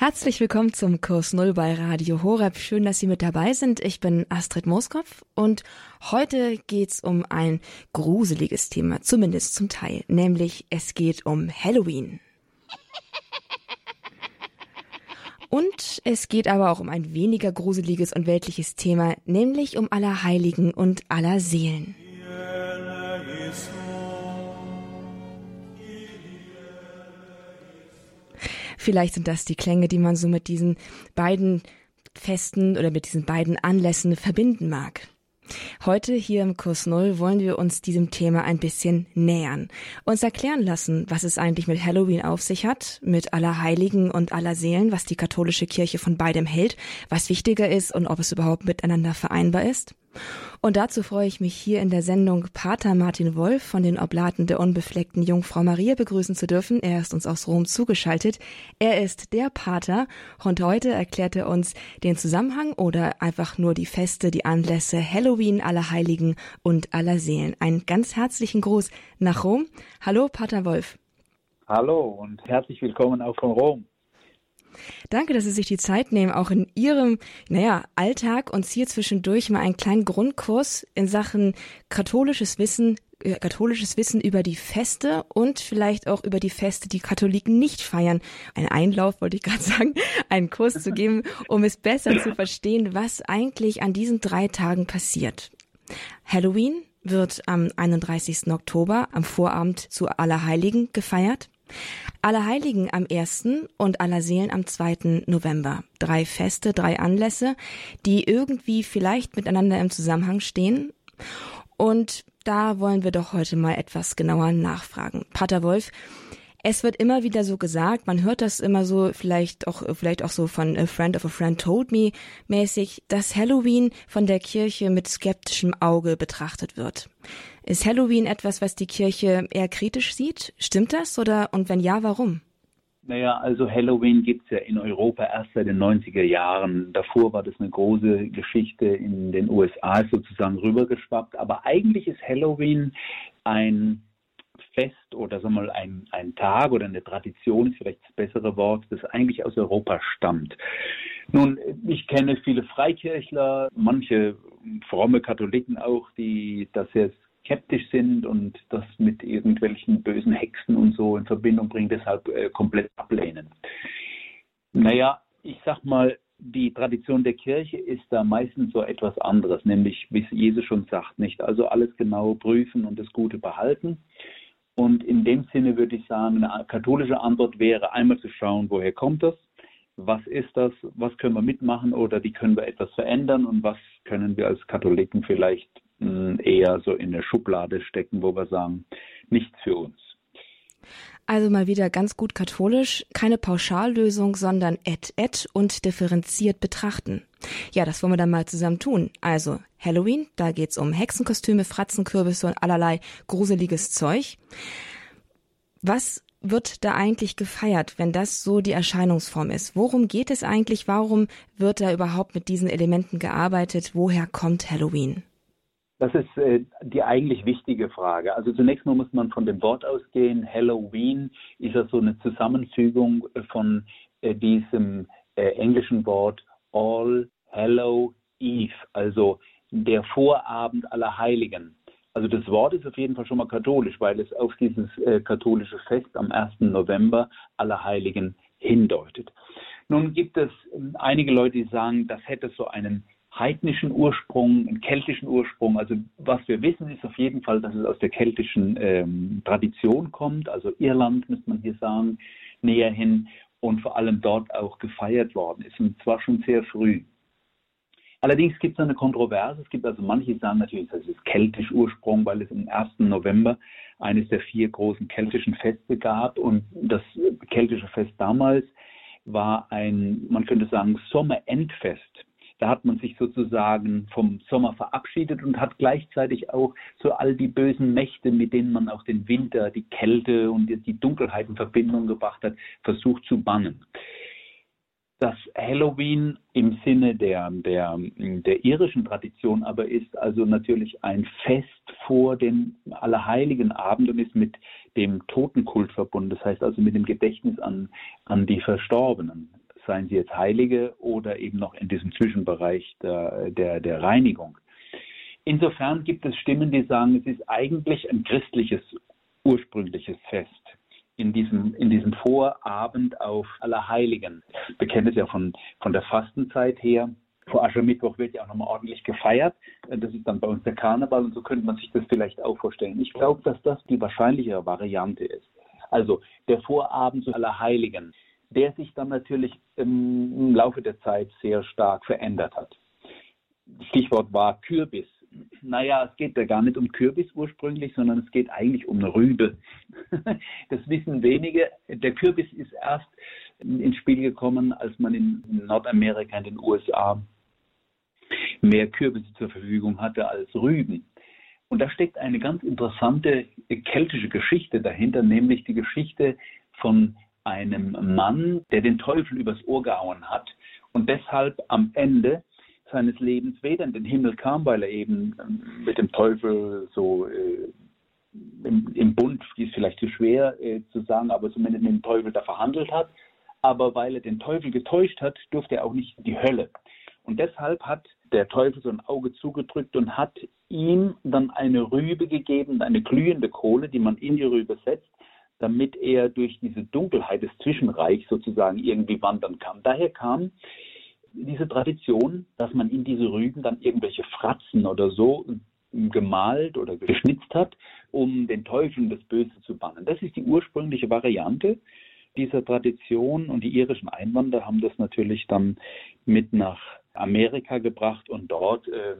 Herzlich willkommen zum Kurs Null bei Radio Horeb. Schön, dass Sie mit dabei sind. Ich bin Astrid Moskopf und heute geht's um ein gruseliges Thema, zumindest zum Teil, nämlich es geht um Halloween. Und es geht aber auch um ein weniger gruseliges und weltliches Thema, nämlich um Allerheiligen und aller Seelen. Vielleicht sind das die Klänge, die man so mit diesen beiden Festen oder mit diesen beiden Anlässen verbinden mag. Heute hier im Kurs Null wollen wir uns diesem Thema ein bisschen nähern, uns erklären lassen, was es eigentlich mit Halloween auf sich hat, mit aller Heiligen und aller Seelen, was die katholische Kirche von beidem hält, was wichtiger ist und ob es überhaupt miteinander vereinbar ist. Und dazu freue ich mich hier in der Sendung Pater Martin Wolf von den Oblaten der unbefleckten Jungfrau Maria begrüßen zu dürfen. Er ist uns aus Rom zugeschaltet. Er ist der Pater und heute erklärt er uns den Zusammenhang oder einfach nur die Feste, die Anlässe Halloween, Allerheiligen und aller Seelen. Einen ganz herzlichen Gruß nach Rom. Hallo, Pater Wolf. Hallo und herzlich willkommen auch von Rom. Danke, dass Sie sich die Zeit nehmen, auch in Ihrem, naja, Alltag uns hier zwischendurch mal einen kleinen Grundkurs in Sachen katholisches Wissen äh, katholisches Wissen über die Feste und vielleicht auch über die Feste, die Katholiken nicht feiern. Ein Einlauf, wollte ich gerade sagen, einen Kurs zu geben, um es besser zu verstehen, was eigentlich an diesen drei Tagen passiert. Halloween wird am 31. Oktober, am Vorabend zu Allerheiligen gefeiert. Allerheiligen am 1. und Allerseelen am 2. November. Drei Feste, drei Anlässe, die irgendwie vielleicht miteinander im Zusammenhang stehen. Und da wollen wir doch heute mal etwas genauer nachfragen. Pater Wolf, es wird immer wieder so gesagt, man hört das immer so, vielleicht auch, vielleicht auch so von A Friend of a Friend Told Me mäßig, dass Halloween von der Kirche mit skeptischem Auge betrachtet wird. Ist Halloween etwas, was die Kirche eher kritisch sieht? Stimmt das? Oder, und wenn ja, warum? Naja, also Halloween gibt es ja in Europa erst seit den 90er Jahren. Davor war das eine große Geschichte in den USA sozusagen rübergeschwappt. Aber eigentlich ist Halloween ein Fest oder sagen wir mal ein, ein Tag oder eine Tradition ist vielleicht das bessere Wort, das eigentlich aus Europa stammt. Nun, ich kenne viele Freikirchler, manche fromme Katholiken auch, die das sehr skeptisch sind und das mit irgendwelchen bösen Hexen und so in Verbindung bringen, deshalb äh, komplett ablehnen. Naja, ich sag mal, die Tradition der Kirche ist da meistens so etwas anderes, nämlich, wie es Jesus schon sagt, nicht also alles genau prüfen und das Gute behalten. Und in dem Sinne würde ich sagen, eine katholische Antwort wäre einmal zu schauen, woher kommt das, was ist das, was können wir mitmachen? Oder wie können wir etwas verändern? Und was können wir als Katholiken vielleicht hm, eher so in eine Schublade stecken, wo wir sagen, nichts für uns. Also mal wieder ganz gut katholisch, keine Pauschallösung, sondern et et und differenziert betrachten. Ja, das wollen wir dann mal zusammen tun. Also Halloween, da geht's um Hexenkostüme, Fratzenkürbisse und allerlei gruseliges Zeug. Was wird da eigentlich gefeiert, wenn das so die Erscheinungsform ist? Worum geht es eigentlich? Warum wird da überhaupt mit diesen Elementen gearbeitet? Woher kommt Halloween? Das ist äh, die eigentlich wichtige Frage. Also zunächst mal muss man von dem Wort ausgehen. Halloween ist ja so eine Zusammenfügung von äh, diesem äh, englischen Wort All Hallow Eve, also der Vorabend aller Heiligen. Also das Wort ist auf jeden Fall schon mal katholisch, weil es auf dieses äh, katholische Fest am 1. November aller Heiligen hindeutet. Nun gibt es ähm, einige Leute, die sagen, das hätte so einen heidnischen Ursprung, einen keltischen Ursprung. Also was wir wissen, ist auf jeden Fall, dass es aus der keltischen ähm, Tradition kommt. Also Irland, müsste man hier sagen, näher hin und vor allem dort auch gefeiert worden ist. Und zwar schon sehr früh. Allerdings gibt es eine Kontroverse. Es gibt also manche, sagen natürlich, das ist keltisch Ursprung, weil es am 1. November eines der vier großen keltischen Feste gab. Und das keltische Fest damals war ein, man könnte sagen, Sommerendfest. Da hat man sich sozusagen vom Sommer verabschiedet und hat gleichzeitig auch so all die bösen Mächte, mit denen man auch den Winter, die Kälte und die Dunkelheit in Verbindung gebracht hat, versucht zu bannen. Das Halloween im Sinne der, der, der irischen Tradition aber ist also natürlich ein Fest vor dem Allerheiligen Abend und ist mit dem Totenkult verbunden, das heißt also mit dem Gedächtnis an, an die Verstorbenen seien sie jetzt Heilige oder eben noch in diesem Zwischenbereich der, der, der Reinigung. Insofern gibt es Stimmen, die sagen, es ist eigentlich ein christliches ursprüngliches Fest in diesem, in diesem Vorabend auf Allerheiligen. Wir kennen es ja von, von der Fastenzeit her. Vor Aschermittwoch wird ja auch nochmal ordentlich gefeiert. Das ist dann bei uns der Karneval und so könnte man sich das vielleicht auch vorstellen. Ich glaube, dass das die wahrscheinlichere Variante ist. Also der Vorabend zu Allerheiligen, der sich dann natürlich im Laufe der Zeit sehr stark verändert hat. Stichwort war Kürbis naja, es geht ja gar nicht um Kürbis ursprünglich, sondern es geht eigentlich um eine Rübe. Das wissen wenige. Der Kürbis ist erst ins Spiel gekommen, als man in Nordamerika, in den USA, mehr Kürbisse zur Verfügung hatte als Rüben. Und da steckt eine ganz interessante keltische Geschichte dahinter, nämlich die Geschichte von einem Mann, der den Teufel übers Ohr gehauen hat und deshalb am Ende seines Lebens weder in den Himmel kam, weil er eben ähm, mit dem Teufel so äh, im, im, Bund, ist vielleicht zu schwer äh, zu sagen, aber zumindest mit dem Teufel da verhandelt hat. Aber weil er den Teufel getäuscht hat, durfte er auch nicht in die Hölle. Und deshalb hat der Teufel so ein Auge zugedrückt und hat ihm dann eine Rübe gegeben, eine glühende Kohle, die man in die Rübe setzt, damit er durch diese Dunkelheit des Zwischenreichs sozusagen irgendwie wandern kann. Daher kam diese Tradition, dass man in diese Rüben dann irgendwelche Fratzen oder so gemalt oder geschnitzt hat, um den Teufeln das Böse zu bannen. Das ist die ursprüngliche Variante dieser Tradition und die irischen Einwanderer haben das natürlich dann mit nach Amerika gebracht und dort äh,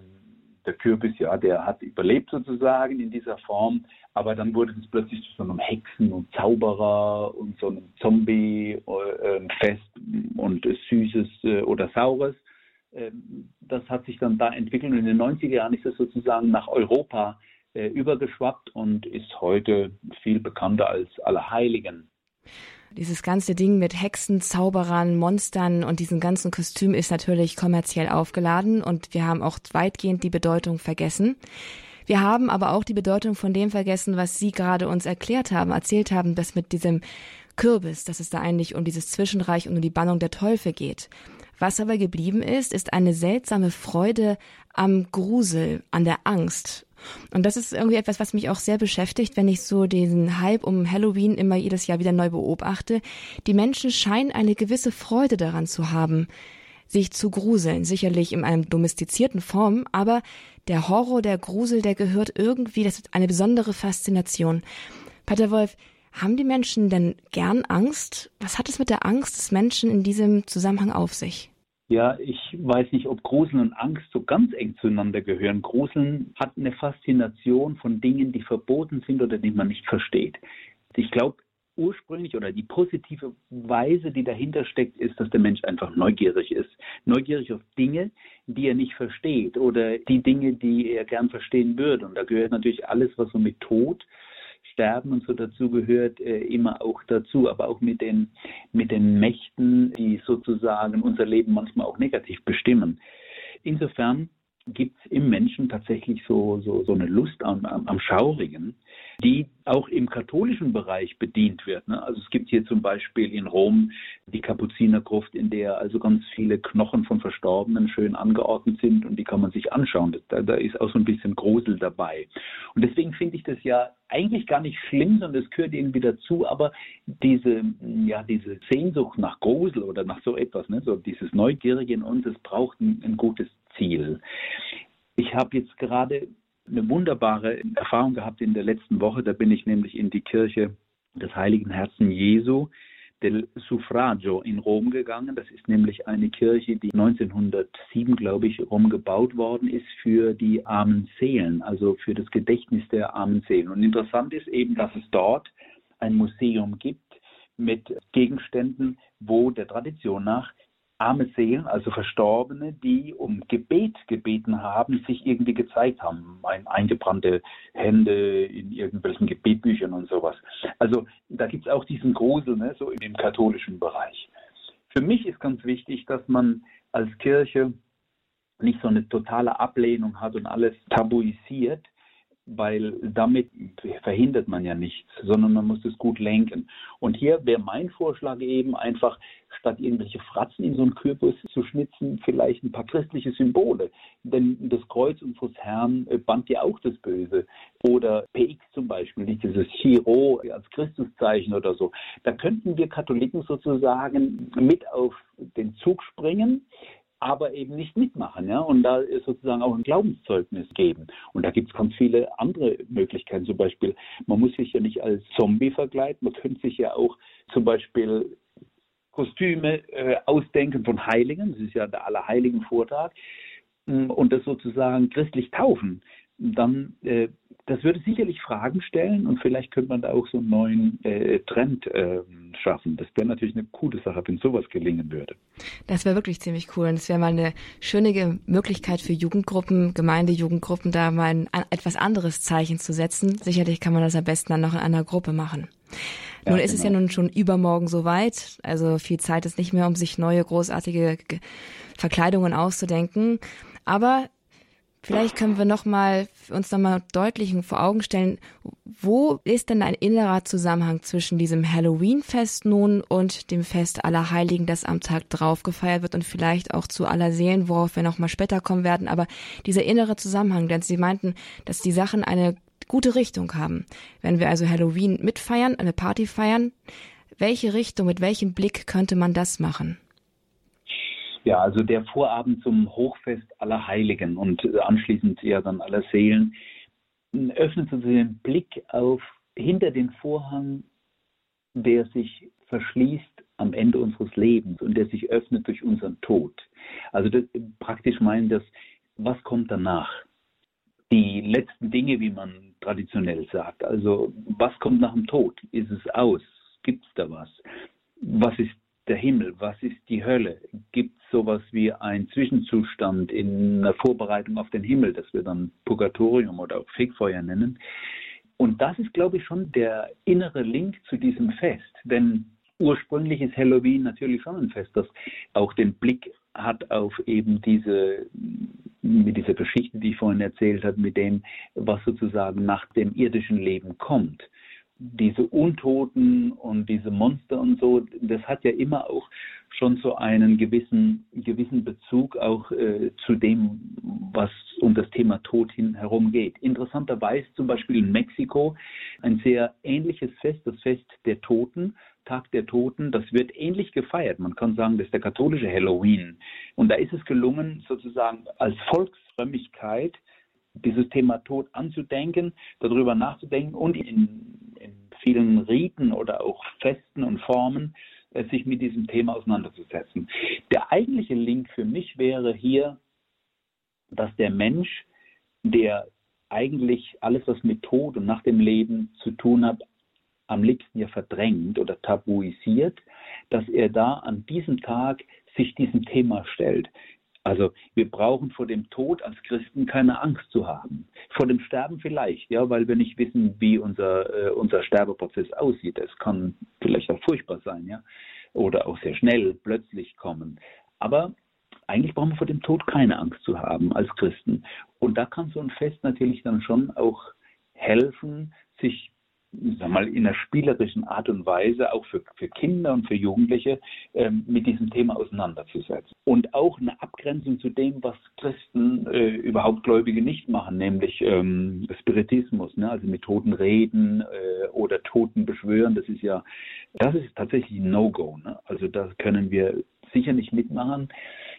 der Kürbis, ja, der hat überlebt sozusagen in dieser Form, aber dann wurde es plötzlich zu so einem Hexen- und Zauberer und so einem Zombie-Fest äh, und Süßes äh, oder Saures. Ähm, das hat sich dann da entwickelt und in den 90er Jahren ist es sozusagen nach Europa äh, übergeschwappt und ist heute viel bekannter als Allerheiligen. Dieses ganze Ding mit Hexen, Zauberern, Monstern und diesem ganzen Kostüm ist natürlich kommerziell aufgeladen und wir haben auch weitgehend die Bedeutung vergessen. Wir haben aber auch die Bedeutung von dem vergessen, was Sie gerade uns erklärt haben, erzählt haben, dass mit diesem Kürbis, dass es da eigentlich um dieses Zwischenreich und um die Bannung der Teufel geht. Was aber geblieben ist, ist eine seltsame Freude am Grusel, an der Angst. Und das ist irgendwie etwas, was mich auch sehr beschäftigt, wenn ich so diesen Hype um Halloween immer jedes Jahr wieder neu beobachte. Die Menschen scheinen eine gewisse Freude daran zu haben, sich zu gruseln, sicherlich in einem domestizierten Form, aber der Horror, der Grusel, der gehört irgendwie, das ist eine besondere Faszination. Pater Wolf, haben die Menschen denn gern Angst? Was hat es mit der Angst des Menschen in diesem Zusammenhang auf sich? Ja, ich weiß nicht, ob Gruseln und Angst so ganz eng zueinander gehören. Gruseln hat eine Faszination von Dingen, die verboten sind oder die man nicht versteht. Ich glaube, ursprünglich oder die positive Weise, die dahinter steckt, ist, dass der Mensch einfach neugierig ist. Neugierig auf Dinge, die er nicht versteht oder die Dinge, die er gern verstehen würde. Und da gehört natürlich alles, was so mit Tod, Sterben und so dazu gehört, äh, immer auch dazu, aber auch mit den, mit den Mächten, die sozusagen unser Leben manchmal auch negativ bestimmen. Insofern gibt es im Menschen tatsächlich so, so, so eine Lust am, am, am Schaurigen, die auch im katholischen Bereich bedient wird. Ne? Also es gibt hier zum Beispiel in Rom die Kapuzinergruft, in der also ganz viele Knochen von Verstorbenen schön angeordnet sind und die kann man sich anschauen. Da, da ist auch so ein bisschen Grusel dabei. Und deswegen finde ich das ja eigentlich gar nicht schlimm, sondern es gehört irgendwie dazu, aber diese, ja, diese Sehnsucht nach Grusel oder nach so etwas, ne? so dieses Neugierige in uns, es braucht ein, ein gutes Ziel. Ich habe jetzt gerade eine wunderbare Erfahrung gehabt in der letzten Woche. Da bin ich nämlich in die Kirche des Heiligen Herzen Jesu del Suffragio in Rom gegangen. Das ist nämlich eine Kirche, die 1907, glaube ich, umgebaut worden ist für die armen Seelen, also für das Gedächtnis der armen Seelen. Und interessant ist eben, dass es dort ein Museum gibt mit Gegenständen, wo der Tradition nach arme Seelen, also Verstorbene, die um Gebet gebeten haben, sich irgendwie gezeigt haben. Ein, eingebrannte Hände in irgendwelchen Gebetbüchern und sowas. Also da gibt es auch diesen Grusel, ne, so im katholischen Bereich. Für mich ist ganz wichtig, dass man als Kirche nicht so eine totale Ablehnung hat und alles tabuisiert. Weil damit verhindert man ja nichts, sondern man muss es gut lenken. Und hier wäre mein Vorschlag eben einfach, statt irgendwelche Fratzen in so einen Kürbis zu schnitzen, vielleicht ein paar christliche Symbole. Denn das Kreuz unseres Herrn äh, band ja auch das Böse. Oder PX zum Beispiel, nicht dieses Chiro als Christuszeichen oder so. Da könnten wir Katholiken sozusagen mit auf den Zug springen aber eben nicht mitmachen, ja, und da sozusagen auch ein Glaubenszeugnis geben. Und da gibt es ganz viele andere Möglichkeiten. Zum Beispiel, man muss sich ja nicht als Zombie verkleiden, man könnte sich ja auch zum Beispiel Kostüme äh, ausdenken von Heiligen, das ist ja der Allerheiligen Vortrag, mm, und das sozusagen christlich taufen dann, äh, das würde sicherlich Fragen stellen und vielleicht könnte man da auch so einen neuen äh, Trend äh, schaffen. Das wäre natürlich eine coole Sache, wenn sowas gelingen würde. Das wäre wirklich ziemlich cool und es wäre mal eine schöne Möglichkeit für Jugendgruppen, Gemeindejugendgruppen, da mal ein, ein, etwas anderes Zeichen zu setzen. Sicherlich kann man das am besten dann noch in einer Gruppe machen. Nun ja, ist genau. es ja genau. nun schon übermorgen soweit, also viel Zeit ist nicht mehr, um sich neue großartige Verkleidungen auszudenken. Aber Vielleicht können wir noch mal uns noch mal deutlich vor Augen stellen, wo ist denn ein innerer Zusammenhang zwischen diesem Halloween-Fest nun und dem Fest aller Heiligen, das am Tag drauf gefeiert wird und vielleicht auch zu aller Seelen, worauf wir noch mal später kommen werden. Aber dieser innere Zusammenhang, denn Sie meinten, dass die Sachen eine gute Richtung haben. Wenn wir also Halloween mitfeiern, eine Party feiern, welche Richtung, mit welchem Blick könnte man das machen? Ja, also der Vorabend zum Hochfest aller Heiligen und anschließend ja dann aller Seelen öffnet so den Blick auf hinter den Vorhang, der sich verschließt am Ende unseres Lebens und der sich öffnet durch unseren Tod. Also das, praktisch meinen das, was kommt danach? Die letzten Dinge, wie man traditionell sagt. Also was kommt nach dem Tod? Ist es aus? Gibt es da was? Was ist der Himmel? Was ist die Hölle? Gibt es sowas wie ein Zwischenzustand in der Vorbereitung auf den Himmel, das wir dann Purgatorium oder auch Fegfeuer nennen? Und das ist, glaube ich, schon der innere Link zu diesem Fest. Denn ursprünglich ist Halloween natürlich schon ein Fest, das auch den Blick hat auf eben diese, mit dieser Geschichte, die ich vorhin erzählt habe, mit dem, was sozusagen nach dem irdischen Leben kommt diese Untoten und diese Monster und so, das hat ja immer auch schon so einen gewissen, gewissen Bezug auch äh, zu dem, was um das Thema Tod hin herum geht. Interessanterweise zum Beispiel in Mexiko ein sehr ähnliches Fest, das Fest der Toten, Tag der Toten, das wird ähnlich gefeiert. Man kann sagen, das ist der katholische Halloween. Und da ist es gelungen, sozusagen als Volksfrömmigkeit dieses Thema Tod anzudenken, darüber nachzudenken und in, in vielen Riten oder auch Festen und Formen äh, sich mit diesem Thema auseinanderzusetzen. Der eigentliche Link für mich wäre hier, dass der Mensch, der eigentlich alles, was mit Tod und nach dem Leben zu tun hat, am liebsten ja verdrängt oder tabuisiert, dass er da an diesem Tag sich diesem Thema stellt. Also wir brauchen vor dem Tod als Christen keine Angst zu haben. Vor dem Sterben vielleicht, ja, weil wir nicht wissen, wie unser, äh, unser Sterbeprozess aussieht. Es kann vielleicht auch furchtbar sein, ja, oder auch sehr schnell, plötzlich kommen. Aber eigentlich brauchen wir vor dem Tod keine Angst zu haben als Christen. Und da kann so ein Fest natürlich dann schon auch helfen, sich sag mal, in einer spielerischen Art und Weise auch für, für Kinder und für Jugendliche ähm, mit diesem Thema auseinanderzusetzen. Und auch eine Abgrenzung zu dem, was Christen äh, überhaupt Gläubige nicht machen, nämlich ähm, Spiritismus, ne? also mit Toten reden äh, oder Toten beschwören. Das ist ja, das ist tatsächlich ein No-Go. Ne? Also da können wir sicher nicht mitmachen.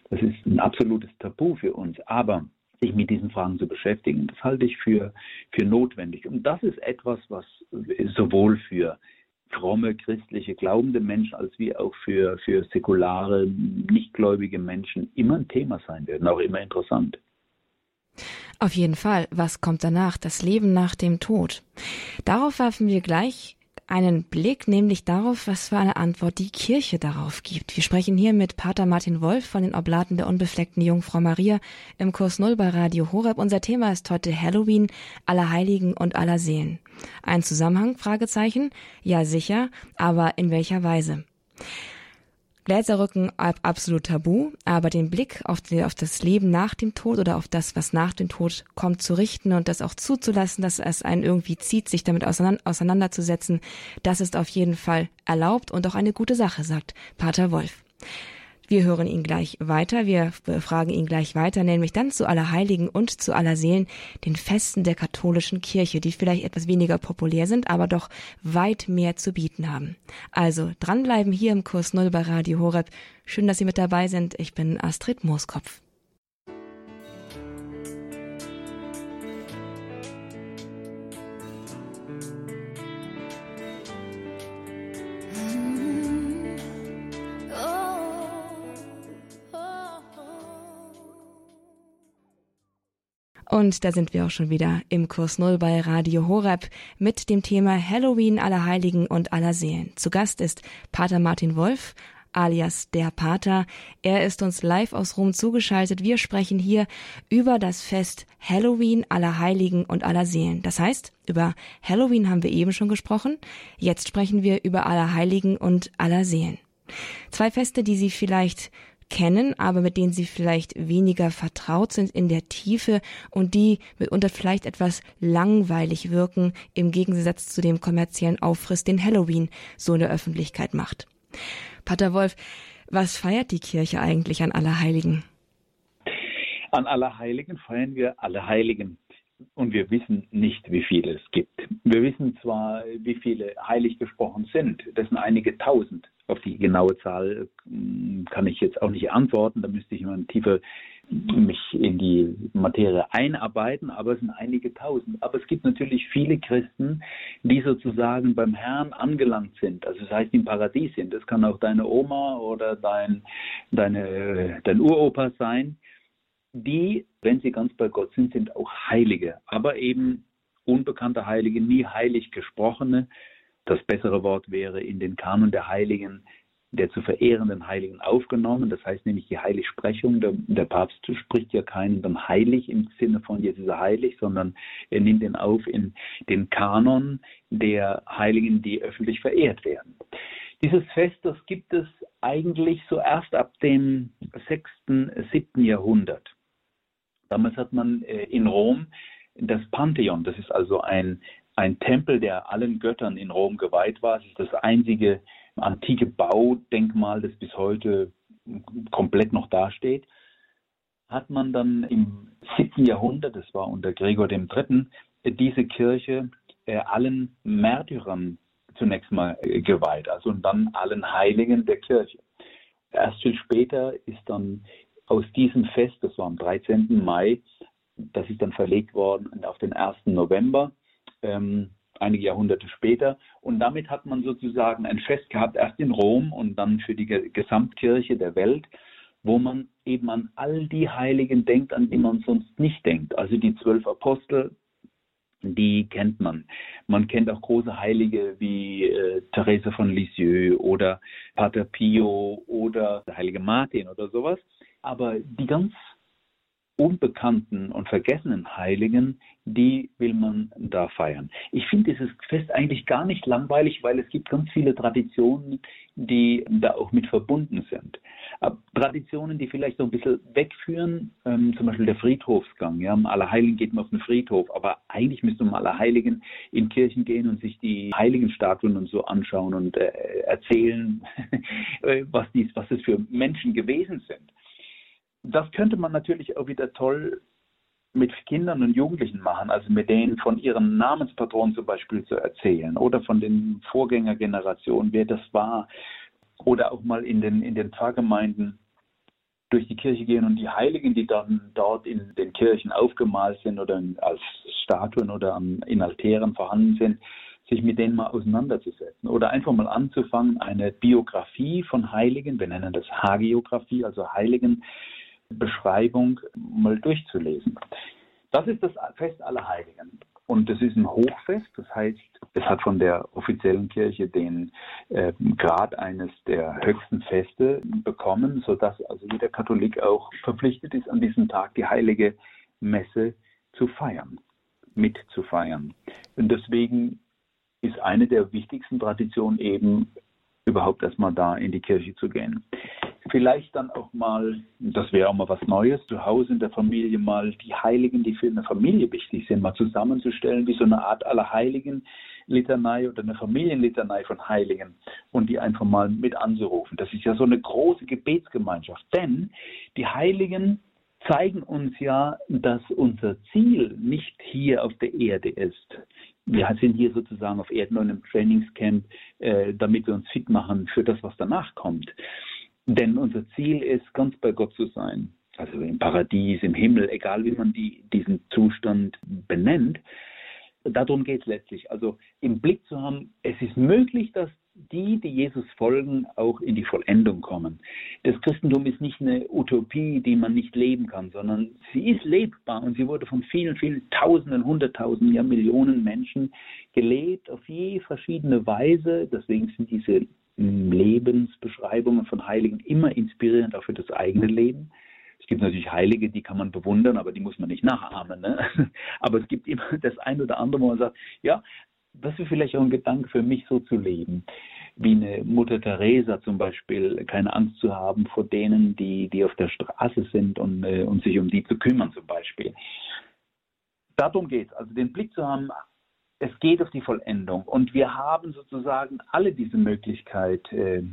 Das ist ein absolutes Tabu für uns. Aber sich mit diesen Fragen zu beschäftigen. Das halte ich für, für notwendig. Und das ist etwas, was sowohl für fromme, christliche, glaubende Menschen als wie auch für, für säkulare, nichtgläubige Menschen immer ein Thema sein wird und auch immer interessant. Auf jeden Fall. Was kommt danach? Das Leben nach dem Tod. Darauf werfen wir gleich einen Blick nämlich darauf, was für eine Antwort die Kirche darauf gibt. Wir sprechen hier mit Pater Martin Wolf von den Oblaten der unbefleckten Jungfrau Maria im Kurs Null bei Radio Horeb. Unser Thema ist heute Halloween, aller Heiligen und aller Seelen. Ein Zusammenhang? Fragezeichen. Ja, sicher. Aber in welcher Weise? Gläserrücken absolut tabu, aber den Blick auf, die, auf, das Leben nach dem Tod oder auf das, was nach dem Tod kommt, zu richten und das auch zuzulassen, dass es einen irgendwie zieht, sich damit auseinanderzusetzen, das ist auf jeden Fall erlaubt und auch eine gute Sache, sagt Pater Wolf. Wir hören ihn gleich weiter, wir befragen ihn gleich weiter, nämlich dann zu Allerheiligen und zu Allerseelen, den Festen der katholischen Kirche, die vielleicht etwas weniger populär sind, aber doch weit mehr zu bieten haben. Also dranbleiben hier im Kurs Null bei Radio Horeb. Schön, dass Sie mit dabei sind. Ich bin Astrid Mooskopf. Und da sind wir auch schon wieder im Kurs Null bei Radio Horeb mit dem Thema Halloween aller Heiligen und aller Seelen. Zu Gast ist Pater Martin Wolf, alias der Pater. Er ist uns live aus Rom zugeschaltet. Wir sprechen hier über das Fest Halloween aller Heiligen und aller Seelen. Das heißt, über Halloween haben wir eben schon gesprochen. Jetzt sprechen wir über aller Heiligen und aller Seelen. Zwei Feste, die Sie vielleicht kennen, aber mit denen sie vielleicht weniger vertraut sind in der Tiefe und die mitunter vielleicht etwas langweilig wirken im Gegensatz zu dem kommerziellen Aufriss, den Halloween so in der Öffentlichkeit macht. Pater Wolf, was feiert die Kirche eigentlich an Allerheiligen? An Allerheiligen feiern wir Allerheiligen und wir wissen nicht, wie viele es gibt. Wir wissen zwar, wie viele heilig gesprochen sind. Das sind einige tausend. Auf die genaue Zahl hm, kann ich jetzt auch nicht antworten. Da müsste ich mal tiefer mich in die Materie einarbeiten, aber es sind einige tausend. Aber es gibt natürlich viele Christen, die sozusagen beim Herrn angelangt sind. Also das heißt, im Paradies sind. Das kann auch deine Oma oder dein, deine, dein Uropa sein die, wenn sie ganz bei Gott sind, sind auch Heilige, aber eben unbekannte Heilige, nie heilig gesprochene. Das bessere Wort wäre in den Kanon der Heiligen, der zu verehrenden Heiligen aufgenommen. Das heißt nämlich die Heiligsprechung. Der, der Papst spricht ja keinen dann heilig im Sinne von jetzt ist er heilig, sondern er nimmt ihn auf in den Kanon der Heiligen, die öffentlich verehrt werden. Dieses Fest, das gibt es eigentlich so erst ab dem 6., 7. Jahrhundert. Damals hat man äh, in Rom das Pantheon, das ist also ein, ein Tempel, der allen Göttern in Rom geweiht war. Es ist das einzige antike Baudenkmal, das bis heute komplett noch dasteht. Hat man dann im 7. Jahrhundert, das war unter Gregor III., diese Kirche äh, allen Märtyrern zunächst mal äh, geweiht, also und dann allen Heiligen der Kirche. Erst viel später ist dann aus diesem Fest, das war am 13. Mai, das ist dann verlegt worden auf den 1. November, ähm, einige Jahrhunderte später. Und damit hat man sozusagen ein Fest gehabt, erst in Rom und dann für die Gesamtkirche der Welt, wo man eben an all die Heiligen denkt, an die man sonst nicht denkt. Also die zwölf Apostel, die kennt man. Man kennt auch große Heilige wie äh, Therese von Lisieux oder Pater Pio oder der heilige Martin oder sowas. Aber die ganz unbekannten und vergessenen Heiligen, die will man da feiern. Ich finde dieses Fest eigentlich gar nicht langweilig, weil es gibt ganz viele Traditionen, die da auch mit verbunden sind. Traditionen, die vielleicht so ein bisschen wegführen, ähm, zum Beispiel der Friedhofsgang. Ja, am Allerheiligen geht man auf den Friedhof, aber eigentlich müsste man am Allerheiligen in Kirchen gehen und sich die Heiligenstatuen und so anschauen und äh, erzählen, was, dies, was es für Menschen gewesen sind. Das könnte man natürlich auch wieder toll mit Kindern und Jugendlichen machen, also mit denen von ihren Namenspatronen zum Beispiel zu erzählen oder von den Vorgängergenerationen, wer das war, oder auch mal in den, in den Pfarrgemeinden durch die Kirche gehen und die Heiligen, die dann dort in den Kirchen aufgemalt sind oder als Statuen oder in Altären vorhanden sind, sich mit denen mal auseinanderzusetzen. Oder einfach mal anzufangen, eine Biografie von Heiligen, wir nennen das Hagiografie, also Heiligen, Beschreibung mal durchzulesen. Das ist das Fest aller Heiligen. Und es ist ein Hochfest, das heißt, es hat von der offiziellen Kirche den äh, Grad eines der höchsten Feste bekommen, sodass also jeder Katholik auch verpflichtet ist, an diesem Tag die heilige Messe zu feiern, mitzufeiern. Und deswegen ist eine der wichtigsten Traditionen eben überhaupt erstmal da in die Kirche zu gehen. Vielleicht dann auch mal, das wäre auch mal was Neues, zu Hause in der Familie mal die Heiligen, die für eine Familie wichtig sind, mal zusammenzustellen, wie so eine Art Allerheiligen. Litanei oder eine Familienlitanei von Heiligen und die einfach mal mit anzurufen. Das ist ja so eine große Gebetsgemeinschaft. Denn die Heiligen zeigen uns ja, dass unser Ziel nicht hier auf der Erde ist. Wir sind hier sozusagen auf Erden und im Trainingscamp, äh, damit wir uns fit machen für das, was danach kommt. Denn unser Ziel ist, ganz bei Gott zu sein. Also im Paradies, im Himmel, egal wie man die, diesen Zustand benennt. Darum geht es letztlich. Also im Blick zu haben, es ist möglich, dass die, die Jesus folgen, auch in die Vollendung kommen. Das Christentum ist nicht eine Utopie, die man nicht leben kann, sondern sie ist lebbar und sie wurde von vielen, vielen Tausenden, Hunderttausenden, ja Millionen Menschen gelebt auf je verschiedene Weise. Deswegen sind diese Lebensbeschreibungen von Heiligen immer inspirierend auch für das eigene Leben. Es gibt natürlich Heilige, die kann man bewundern, aber die muss man nicht nachahmen. Ne? Aber es gibt immer das ein oder andere, wo man sagt, ja, das ist vielleicht auch ein Gedanke für mich, so zu leben. Wie eine Mutter Teresa zum Beispiel, keine Angst zu haben vor denen, die, die auf der Straße sind und, äh, und sich um die zu kümmern zum Beispiel. Darum geht es, also den Blick zu haben, es geht auf die Vollendung und wir haben sozusagen alle diese Möglichkeit, äh,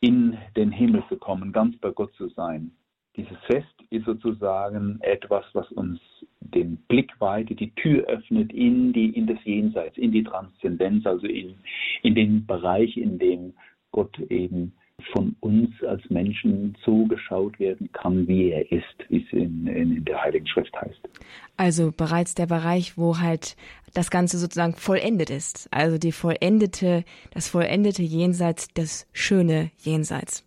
in den Himmel zu kommen, ganz bei Gott zu sein. Dieses Fest ist sozusagen etwas, was uns den Blick weitet, die Tür öffnet in, die, in das Jenseits, in die Transzendenz, also in, in den Bereich, in dem Gott eben von uns als Menschen so geschaut werden kann, wie er ist, wie es in, in, der Heiligen Schrift heißt. Also bereits der Bereich, wo halt das Ganze sozusagen vollendet ist. Also die vollendete, das vollendete Jenseits, das schöne Jenseits.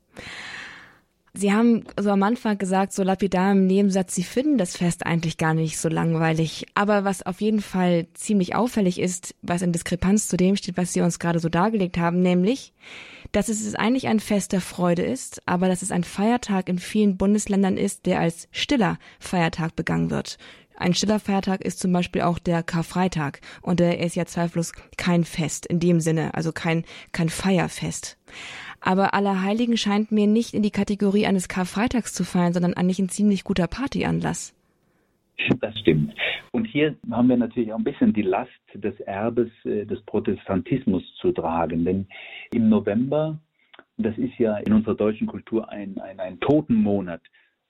Sie haben so am Anfang gesagt, so lapidar im Nebensatz, Sie finden das Fest eigentlich gar nicht so langweilig. Aber was auf jeden Fall ziemlich auffällig ist, was in Diskrepanz zu dem steht, was Sie uns gerade so dargelegt haben, nämlich, dass es eigentlich ein Fest der Freude ist, aber dass es ein Feiertag in vielen Bundesländern ist, der als stiller Feiertag begangen wird. Ein stiller Feiertag ist zum Beispiel auch der Karfreitag und der ist ja zweifellos kein Fest in dem Sinne, also kein, kein Feierfest. Aber Allerheiligen scheint mir nicht in die Kategorie eines Karfreitags zu fallen, sondern eigentlich ein ziemlich guter Partyanlass. Das stimmt. Und hier haben wir natürlich auch ein bisschen die Last des Erbes äh, des Protestantismus zu tragen. Denn im November, das ist ja in unserer deutschen Kultur ein, ein, ein Totenmonat,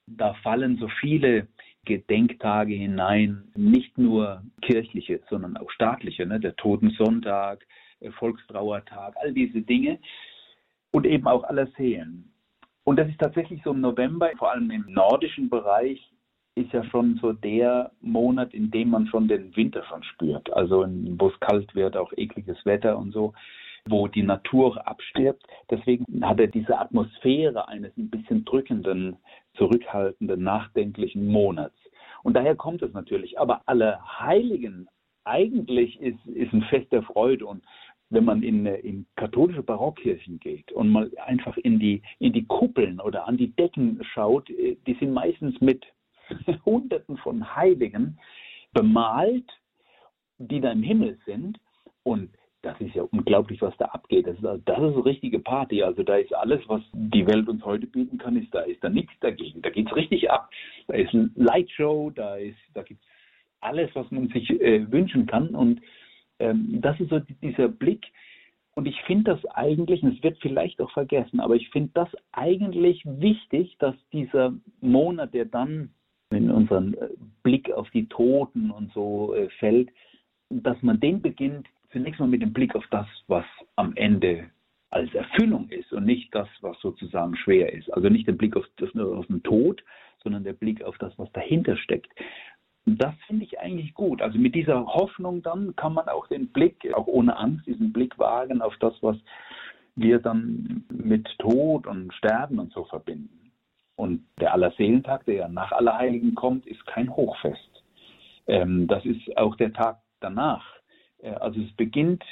da fallen so viele Gedenktage hinein, nicht nur kirchliche, sondern auch staatliche, ne? der Totensonntag, äh, Volkstrauertag, all diese Dinge und eben auch Allerseelen. Und das ist tatsächlich so im November, vor allem im nordischen Bereich, ist ja schon so der Monat, in dem man schon den Winter schon spürt. Also wo es kalt wird, auch ekliges Wetter und so, wo die Natur abstirbt. Deswegen hat er diese Atmosphäre eines ein bisschen drückenden, zurückhaltenden, nachdenklichen Monats. Und daher kommt es natürlich. Aber alle Heiligen, eigentlich ist, ist ein Fest der Freude und wenn man in, in katholische Barockkirchen geht und mal einfach in die, in die Kuppeln oder an die Decken schaut, äh, die sind meistens mit Hunderten von Heiligen bemalt, die da im Himmel sind. Und das ist ja unglaublich, was da abgeht. Das ist, das ist eine richtige Party. Also da ist alles, was die Welt uns heute bieten kann, ist da ist da nichts dagegen. Da geht es richtig ab. Da ist ein Lightshow, da ist, da gibt es alles, was man sich äh, wünschen kann. Und ähm, das ist so dieser Blick. Und ich finde das eigentlich, und es wird vielleicht auch vergessen, aber ich finde das eigentlich wichtig, dass dieser Monat, der dann in unseren äh, Blick auf die Toten und so äh, fällt, dass man den beginnt zunächst mal mit dem Blick auf das, was am Ende als Erfüllung ist und nicht das, was sozusagen schwer ist. Also nicht den Blick auf, das, auf den Tod, sondern der Blick auf das, was dahinter steckt. Das finde ich eigentlich gut. Also mit dieser Hoffnung dann kann man auch den Blick, auch ohne Angst, diesen Blick wagen auf das, was wir dann mit Tod und Sterben und so verbinden. Und der Allerseelentag, der ja nach Allerheiligen kommt, ist kein Hochfest. Ähm, das ist auch der Tag danach. Äh, also es beginnt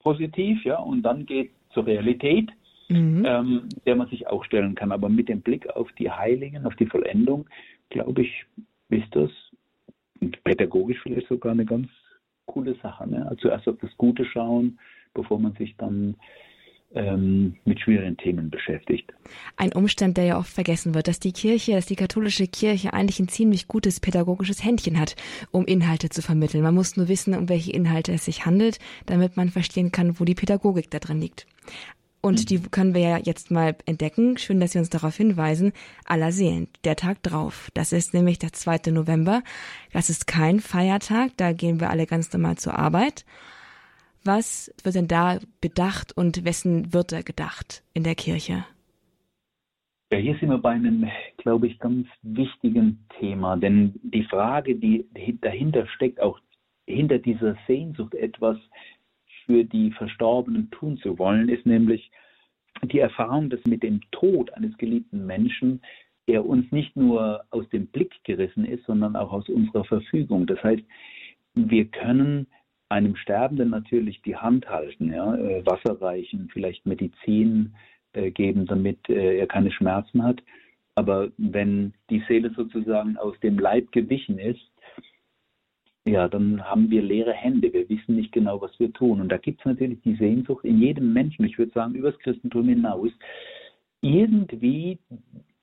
positiv, ja, und dann geht zur Realität, mhm. ähm, der man sich auch stellen kann. Aber mit dem Blick auf die Heiligen, auf die Vollendung, glaube ich, ist das pädagogisch vielleicht sogar eine ganz coole Sache. Ne? Also zuerst auf das Gute schauen, bevor man sich dann ähm, mit schwierigen Themen beschäftigt. Ein Umstand, der ja oft vergessen wird, dass die Kirche, dass die katholische Kirche eigentlich ein ziemlich gutes pädagogisches Händchen hat, um Inhalte zu vermitteln. Man muss nur wissen, um welche Inhalte es sich handelt, damit man verstehen kann, wo die Pädagogik da drin liegt. Und die können wir ja jetzt mal entdecken. Schön, dass Sie uns darauf hinweisen. Aller Seelen, der Tag drauf. Das ist nämlich der 2. November. Das ist kein Feiertag. Da gehen wir alle ganz normal zur Arbeit. Was wird denn da bedacht und wessen wird da gedacht in der Kirche? Ja, hier sind wir bei einem, glaube ich, ganz wichtigen Thema, denn die Frage, die dahinter steckt, auch hinter dieser Sehnsucht etwas für die Verstorbenen tun zu wollen, ist nämlich die Erfahrung, dass mit dem Tod eines geliebten Menschen er uns nicht nur aus dem Blick gerissen ist, sondern auch aus unserer Verfügung. Das heißt, wir können einem Sterbenden natürlich die Hand halten, ja, äh, Wasser reichen, vielleicht Medizin äh, geben, damit äh, er keine Schmerzen hat. Aber wenn die Seele sozusagen aus dem Leib gewichen ist, ja, dann haben wir leere Hände. Wir wissen nicht genau, was wir tun. Und da gibt es natürlich die Sehnsucht in jedem Menschen, ich würde sagen, übers Christentum hinaus, irgendwie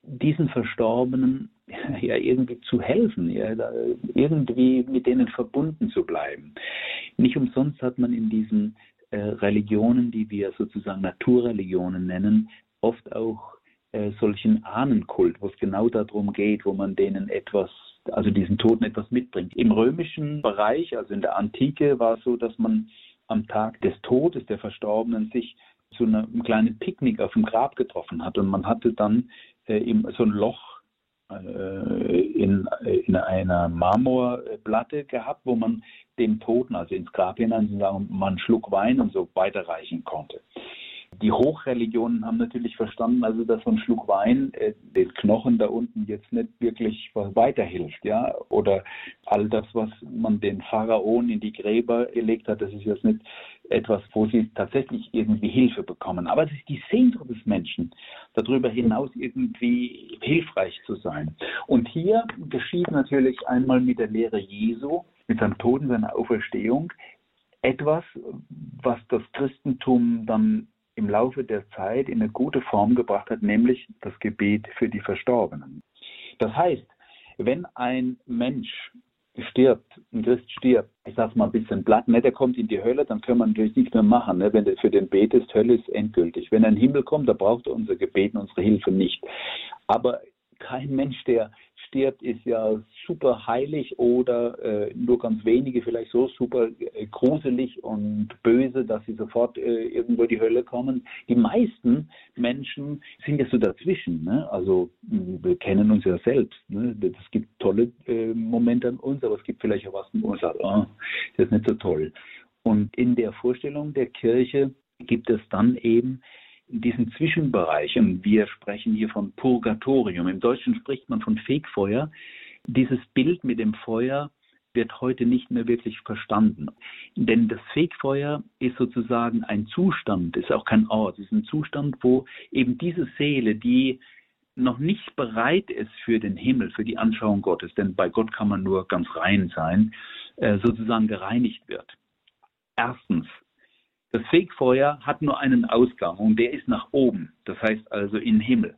diesen Verstorbenen ja irgendwie zu helfen, ja, irgendwie mit denen verbunden zu bleiben. Nicht umsonst hat man in diesen äh, Religionen, die wir sozusagen Naturreligionen nennen, oft auch äh, solchen Ahnenkult, wo es genau darum geht, wo man denen etwas, also diesen Toten etwas mitbringt. Im römischen Bereich, also in der Antike, war es so, dass man am Tag des Todes der Verstorbenen sich zu einem kleinen Picknick auf dem Grab getroffen hat und man hatte dann äh, so ein Loch in, in einer Marmorplatte gehabt, wo man dem Toten, also ins Grab hinein, sagen, mal einen Schluck Wein und so weiterreichen konnte. Die Hochreligionen haben natürlich verstanden, also dass so ein Schluck Wein äh, den Knochen da unten jetzt nicht wirklich weiterhilft, ja. Oder all das, was man den Pharaonen in die Gräber gelegt hat, das ist jetzt nicht etwas, wo sie tatsächlich irgendwie Hilfe bekommen. Aber es ist die Sehnsucht des Menschen, darüber hinaus irgendwie hilfreich zu sein. Und hier geschieht natürlich einmal mit der Lehre Jesu, mit seinem Tod und seiner Auferstehung, etwas, was das Christentum dann im Laufe der Zeit in eine gute Form gebracht hat, nämlich das Gebet für die Verstorbenen. Das heißt, wenn ein Mensch stirbt, ein Christ stirbt, ich sag's mal ein bisschen platt, ne, der kommt in die Hölle, dann können wir natürlich nichts mehr machen. Ne? Wenn du für den betest, Hölle ist endgültig. Wenn er in den Himmel kommt, da braucht er unser Gebet und unsere Hilfe nicht. Aber kein Mensch, der stirbt, ist ja super heilig oder äh, nur ganz wenige vielleicht so super äh, gruselig und böse, dass sie sofort äh, irgendwo in die Hölle kommen. Die meisten Menschen sind ja so dazwischen. Ne? Also wir kennen uns ja selbst. Ne? Es gibt tolle äh, Momente an uns, aber es gibt vielleicht auch was, wo man sagt, oh, das ist nicht so toll. Und in der Vorstellung der Kirche gibt es dann eben diesen Zwischenbereich, und wir sprechen hier von Purgatorium, im Deutschen spricht man von Fegfeuer, dieses Bild mit dem Feuer wird heute nicht mehr wirklich verstanden. Denn das Fegfeuer ist sozusagen ein Zustand, ist auch kein Ort, ist ein Zustand, wo eben diese Seele, die noch nicht bereit ist für den Himmel, für die Anschauung Gottes, denn bei Gott kann man nur ganz rein sein, äh, sozusagen gereinigt wird. Erstens, das Fegfeuer hat nur einen Ausgang und der ist nach oben, das heißt also in den Himmel.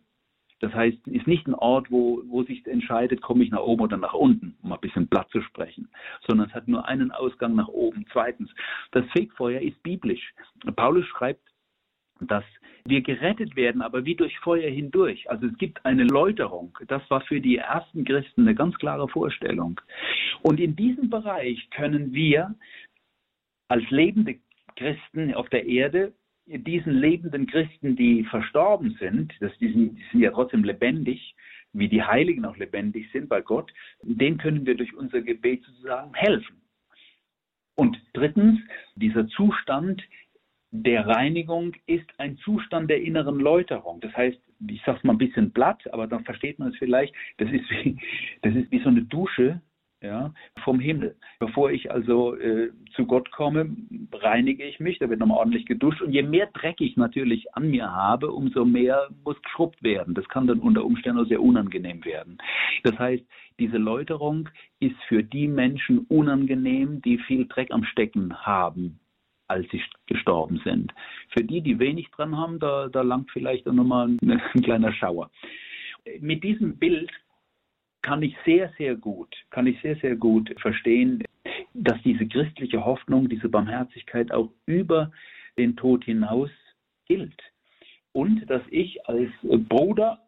Das heißt, es ist nicht ein Ort, wo, wo sich entscheidet, komme ich nach oben oder nach unten, um ein bisschen platt zu sprechen, sondern es hat nur einen Ausgang nach oben. Zweitens, das Fegfeuer ist biblisch. Paulus schreibt, dass wir gerettet werden, aber wie durch Feuer hindurch. Also es gibt eine Läuterung. Das war für die ersten Christen eine ganz klare Vorstellung. Und in diesem Bereich können wir als lebende Christen auf der Erde, diesen lebenden Christen, die verstorben sind, das, die, sind, die sind ja trotzdem lebendig, wie die Heiligen auch lebendig sind bei Gott, denen können wir durch unser Gebet sozusagen helfen. Und drittens, dieser Zustand der Reinigung ist ein Zustand der inneren Läuterung. Das heißt, ich sage es mal ein bisschen platt, aber dann versteht man es vielleicht, das ist wie, das ist wie so eine Dusche, ja, vom Himmel. Bevor ich also äh, zu Gott komme, reinige ich mich, da wird nochmal ordentlich geduscht. Und je mehr Dreck ich natürlich an mir habe, umso mehr muss geschrubbt werden. Das kann dann unter Umständen auch sehr unangenehm werden. Das heißt, diese Läuterung ist für die Menschen unangenehm, die viel Dreck am Stecken haben. als sie gestorben sind. Für die, die wenig dran haben, da, da langt vielleicht auch nochmal ein, ein kleiner Schauer. Mit diesem Bild kann ich sehr, sehr gut, kann ich sehr, sehr gut verstehen, dass diese christliche Hoffnung, diese Barmherzigkeit auch über den Tod hinaus gilt. Und dass ich als Bruder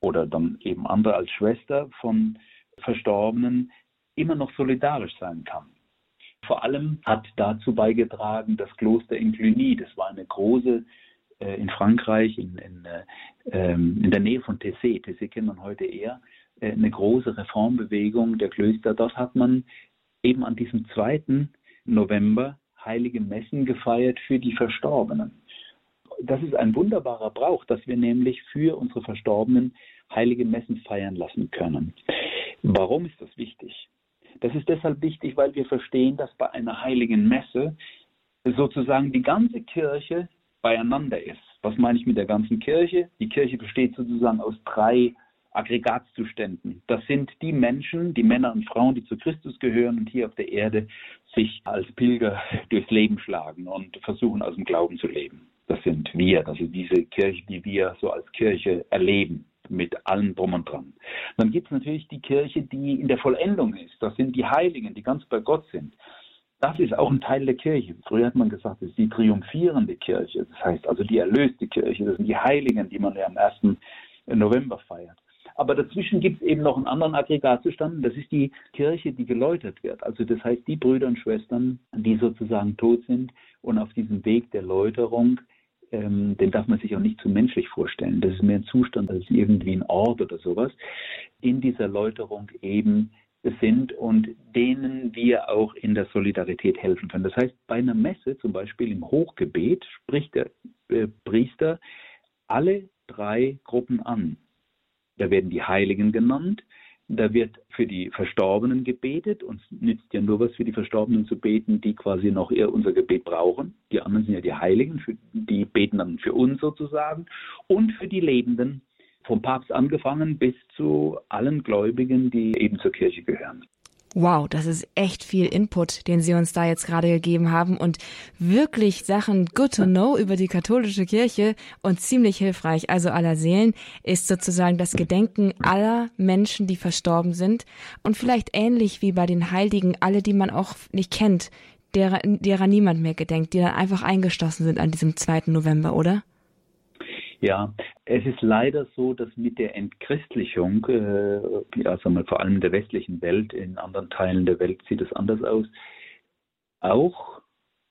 oder dann eben andere als Schwester von Verstorbenen immer noch solidarisch sein kann. Vor allem hat dazu beigetragen das Kloster in Cluny. Das war eine große äh, in Frankreich, in, in, äh, ähm, in der Nähe von Tessé. Tessé kennt man heute eher. Äh, eine große Reformbewegung der Klöster. Dort hat man eben an diesem 2. November heilige Messen gefeiert für die Verstorbenen. Das ist ein wunderbarer Brauch, dass wir nämlich für unsere Verstorbenen heilige Messen feiern lassen können. Warum ist das wichtig? Das ist deshalb wichtig, weil wir verstehen, dass bei einer heiligen Messe sozusagen die ganze Kirche beieinander ist. Was meine ich mit der ganzen Kirche? Die Kirche besteht sozusagen aus drei Aggregatzuständen. Das sind die Menschen, die Männer und Frauen, die zu Christus gehören und hier auf der Erde sich als Pilger durchs Leben schlagen und versuchen aus dem Glauben zu leben. Das sind wir, das ist diese Kirche, die wir so als Kirche erleben mit allem drum und dran. Dann gibt es natürlich die Kirche, die in der Vollendung ist. Das sind die Heiligen, die ganz bei Gott sind. Das ist auch ein Teil der Kirche. Früher hat man gesagt, das ist die triumphierende Kirche. Das heißt also die erlöste Kirche. Das sind die Heiligen, die man ja am 1. November feiert. Aber dazwischen gibt es eben noch einen anderen Aggregatzustand. Das ist die Kirche, die geläutert wird. Also das heißt die Brüder und Schwestern, die sozusagen tot sind und auf diesem Weg der Läuterung ähm, den darf man sich auch nicht zu menschlich vorstellen. Das ist mehr ein Zustand als irgendwie ein Ort oder sowas, in dieser Läuterung eben sind und denen wir auch in der Solidarität helfen können. Das heißt, bei einer Messe, zum Beispiel im Hochgebet, spricht der äh, Priester alle drei Gruppen an. Da werden die Heiligen genannt, da wird für die Verstorbenen gebetet. Uns nützt ja nur was für die Verstorbenen zu beten, die quasi noch eher unser Gebet brauchen. Die anderen sind ja die Heiligen, die beten dann für uns sozusagen. Und für die Lebenden, vom Papst angefangen bis zu allen Gläubigen, die eben zur Kirche gehören. Wow, das ist echt viel Input, den Sie uns da jetzt gerade gegeben haben und wirklich Sachen good to know über die katholische Kirche und ziemlich hilfreich. Also aller Seelen ist sozusagen das Gedenken aller Menschen, die verstorben sind und vielleicht ähnlich wie bei den Heiligen, alle, die man auch nicht kennt, derer, derer niemand mehr gedenkt, die dann einfach eingeschlossen sind an diesem 2. November, oder? Ja, es ist leider so, dass mit der Entchristlichung, äh, also mal vor allem in der westlichen Welt, in anderen Teilen der Welt sieht es anders aus, auch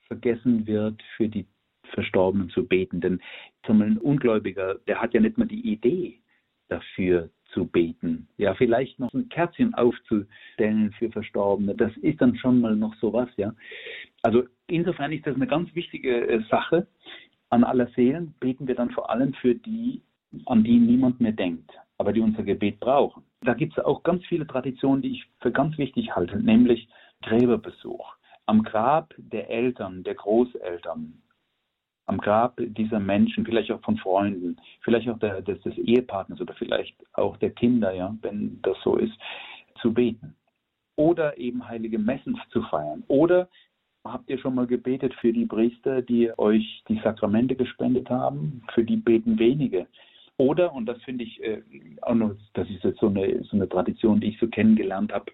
vergessen wird, für die Verstorbenen zu beten. Denn mal, ein Ungläubiger, der hat ja nicht mal die Idee dafür zu beten. Ja, vielleicht noch ein Kerzchen aufzustellen für Verstorbene, das ist dann schon mal noch sowas, ja. Also insofern ist das eine ganz wichtige äh, Sache, an aller Seelen beten wir dann vor allem für die, an die niemand mehr denkt, aber die unser Gebet brauchen. Da gibt es auch ganz viele Traditionen, die ich für ganz wichtig halte, nämlich Gräberbesuch. Am Grab der Eltern, der Großeltern, am Grab dieser Menschen, vielleicht auch von Freunden, vielleicht auch der, des, des Ehepartners oder vielleicht auch der Kinder, ja, wenn das so ist, zu beten. Oder eben heilige Messen zu feiern. Oder Habt ihr schon mal gebetet für die Priester, die euch die Sakramente gespendet haben? Für die beten wenige. Oder, und das finde ich äh, auch noch, das ist jetzt so eine, so eine Tradition, die ich so kennengelernt habe,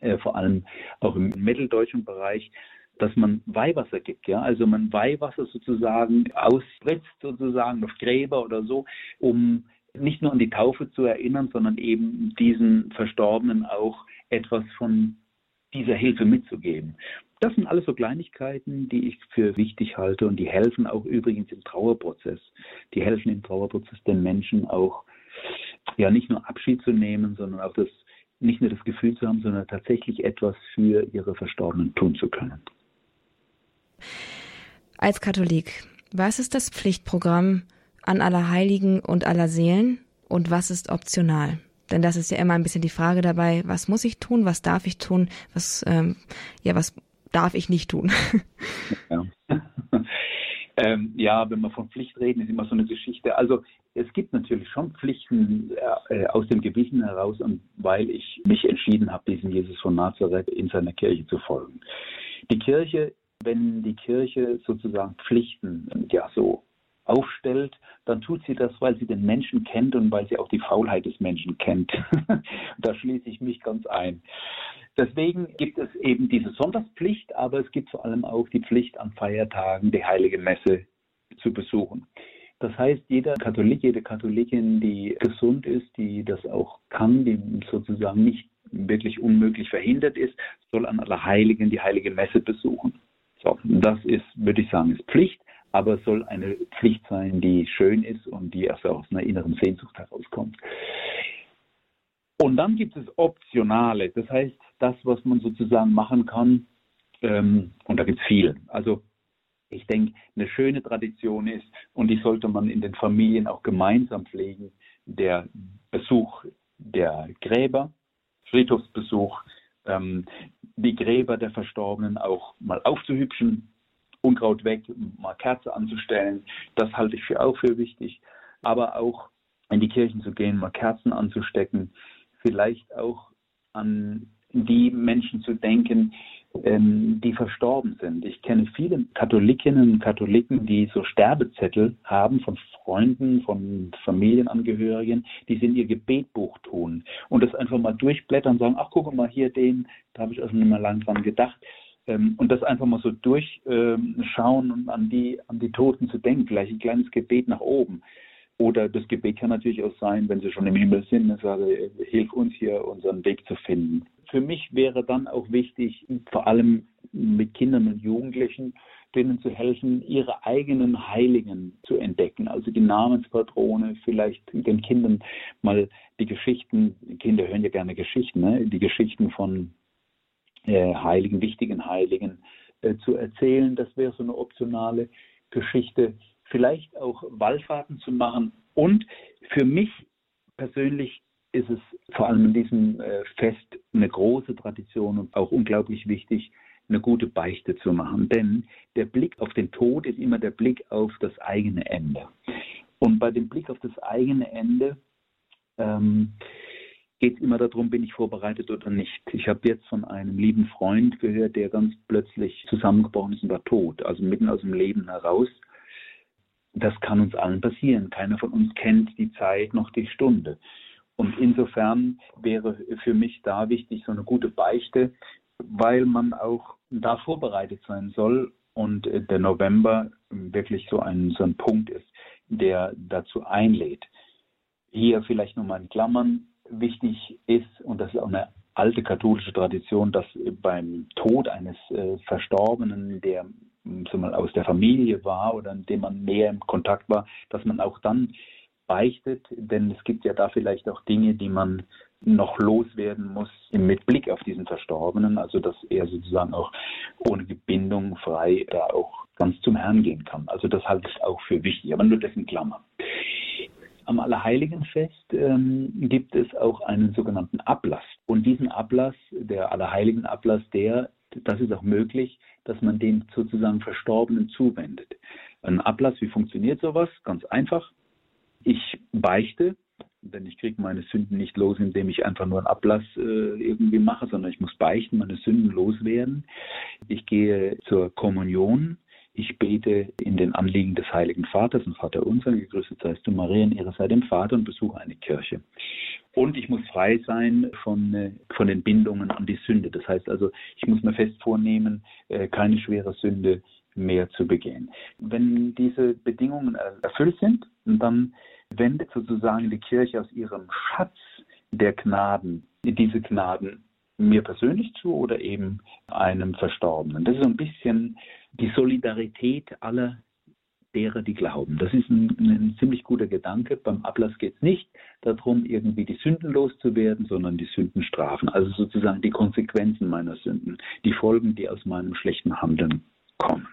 äh, vor allem auch im mitteldeutschen Bereich, dass man Weihwasser gibt, ja, also man Weihwasser sozusagen ausspritzt sozusagen auf Gräber oder so, um nicht nur an die Taufe zu erinnern, sondern eben diesen Verstorbenen auch etwas von dieser Hilfe mitzugeben. Das sind alles so Kleinigkeiten, die ich für wichtig halte und die helfen auch übrigens im Trauerprozess. Die helfen im Trauerprozess den Menschen auch, ja, nicht nur Abschied zu nehmen, sondern auch das, nicht nur das Gefühl zu haben, sondern tatsächlich etwas für ihre Verstorbenen tun zu können. Als Katholik, was ist das Pflichtprogramm an aller Heiligen und aller Seelen und was ist optional? Denn das ist ja immer ein bisschen die Frage dabei, was muss ich tun, was darf ich tun, was, ähm, ja, was darf ich nicht tun. Ja. ähm, ja, wenn wir von Pflicht reden, ist immer so eine Geschichte. Also es gibt natürlich schon Pflichten äh, aus dem Gewissen heraus und weil ich mich entschieden habe, diesem Jesus von Nazareth in seiner Kirche zu folgen. Die Kirche wenn die Kirche sozusagen Pflichten ja so aufstellt, dann tut sie das, weil sie den Menschen kennt und weil sie auch die Faulheit des Menschen kennt. da schließe ich mich ganz ein. Deswegen gibt es eben diese Sonntagspflicht, aber es gibt vor allem auch die Pflicht an Feiertagen, die heilige Messe zu besuchen. Das heißt, jeder Katholik, jede Katholikin, die gesund ist, die das auch kann, die sozusagen nicht wirklich unmöglich verhindert ist, soll an Allerheiligen die heilige Messe besuchen. So, das ist, würde ich sagen, ist Pflicht, aber es soll eine Pflicht sein, die schön ist und die erst aus einer inneren Sehnsucht herauskommt. Und dann gibt es Optionale, das heißt, das, was man sozusagen machen kann, ähm, und da gibt es viel. Also ich denke, eine schöne Tradition ist, und die sollte man in den Familien auch gemeinsam pflegen, der Besuch der Gräber, Friedhofsbesuch, ähm, die Gräber der Verstorbenen auch mal aufzuhübschen, Unkraut weg, mal Kerze anzustellen, das halte ich für auch für wichtig. Aber auch in die Kirchen zu gehen, mal Kerzen anzustecken, vielleicht auch an die Menschen zu denken, ähm, die verstorben sind. Ich kenne viele Katholikinnen und Katholiken, die so Sterbezettel haben von Freunden, von Familienangehörigen, die sie in ihr Gebetbuch tun und das einfach mal durchblättern und sagen, ach guck mal hier den, da habe ich auch schon immer lang dran gedacht. Ähm, und das einfach mal so durchschauen und an die, an die Toten zu denken, vielleicht ein kleines Gebet nach oben. Oder das Gebet kann natürlich auch sein, wenn sie schon im Himmel sind, ich sage, hilf uns hier, unseren Weg zu finden. Für mich wäre dann auch wichtig, vor allem mit Kindern und Jugendlichen, denen zu helfen, ihre eigenen Heiligen zu entdecken. Also die Namenspatrone, vielleicht den Kindern mal die Geschichten, Kinder hören ja gerne Geschichten, ne? die Geschichten von äh, Heiligen, wichtigen Heiligen äh, zu erzählen. Das wäre so eine optionale Geschichte vielleicht auch Wallfahrten zu machen. Und für mich persönlich ist es vor allem in diesem äh, Fest eine große Tradition und auch unglaublich wichtig, eine gute Beichte zu machen. Denn der Blick auf den Tod ist immer der Blick auf das eigene Ende. Und bei dem Blick auf das eigene Ende ähm, geht es immer darum, bin ich vorbereitet oder nicht. Ich habe jetzt von einem lieben Freund gehört, der ganz plötzlich zusammengebrochen ist und war tot, also mitten aus dem Leben heraus das kann uns allen passieren. Keiner von uns kennt die Zeit noch die Stunde. Und insofern wäre für mich da wichtig so eine gute Beichte, weil man auch da vorbereitet sein soll und äh, der November wirklich so ein, so ein Punkt ist, der dazu einlädt. Hier vielleicht nochmal in Klammern wichtig ist, und das ist auch eine alte katholische Tradition, dass beim Tod eines äh, Verstorbenen, der so mal aus der Familie war oder in dem man mehr im Kontakt war, dass man auch dann beichtet, denn es gibt ja da vielleicht auch Dinge, die man noch loswerden muss mit Blick auf diesen Verstorbenen, also dass er sozusagen auch ohne Gebindung frei da auch ganz zum Herrn gehen kann. Also das halte ich auch für wichtig, aber nur dessen Klammer. Am Allerheiligenfest ähm, gibt es auch einen sogenannten Ablass. Und diesen Ablass, der Allerheiligenablass, der, das ist auch möglich, dass man den sozusagen Verstorbenen zuwendet. Ein Ablass, wie funktioniert sowas? Ganz einfach. Ich beichte, denn ich kriege meine Sünden nicht los, indem ich einfach nur einen Ablass äh, irgendwie mache, sondern ich muss beichten, meine Sünden loswerden. Ich gehe zur Kommunion. Ich bete in den Anliegen des Heiligen Vaters und Vater unser, gegrüßet seist du Maria in ihrer Seite dem Vater und besuche eine Kirche. Und ich muss frei sein von, äh, von den Bindungen an die Sünde. Das heißt also, ich muss mir fest vornehmen, äh, keine schwere Sünde mehr zu begehen. Wenn diese Bedingungen erfüllt sind, dann wendet sozusagen die Kirche aus ihrem Schatz der Gnaden diese Gnaden mir persönlich zu oder eben einem Verstorbenen. Das ist so ein bisschen die Solidarität aller derer, die glauben. Das ist ein, ein ziemlich guter Gedanke. Beim Ablass geht es nicht darum, irgendwie die Sünden loszuwerden, sondern die Sünden strafen. Also sozusagen die Konsequenzen meiner Sünden, die Folgen, die aus meinem schlechten Handeln kommen.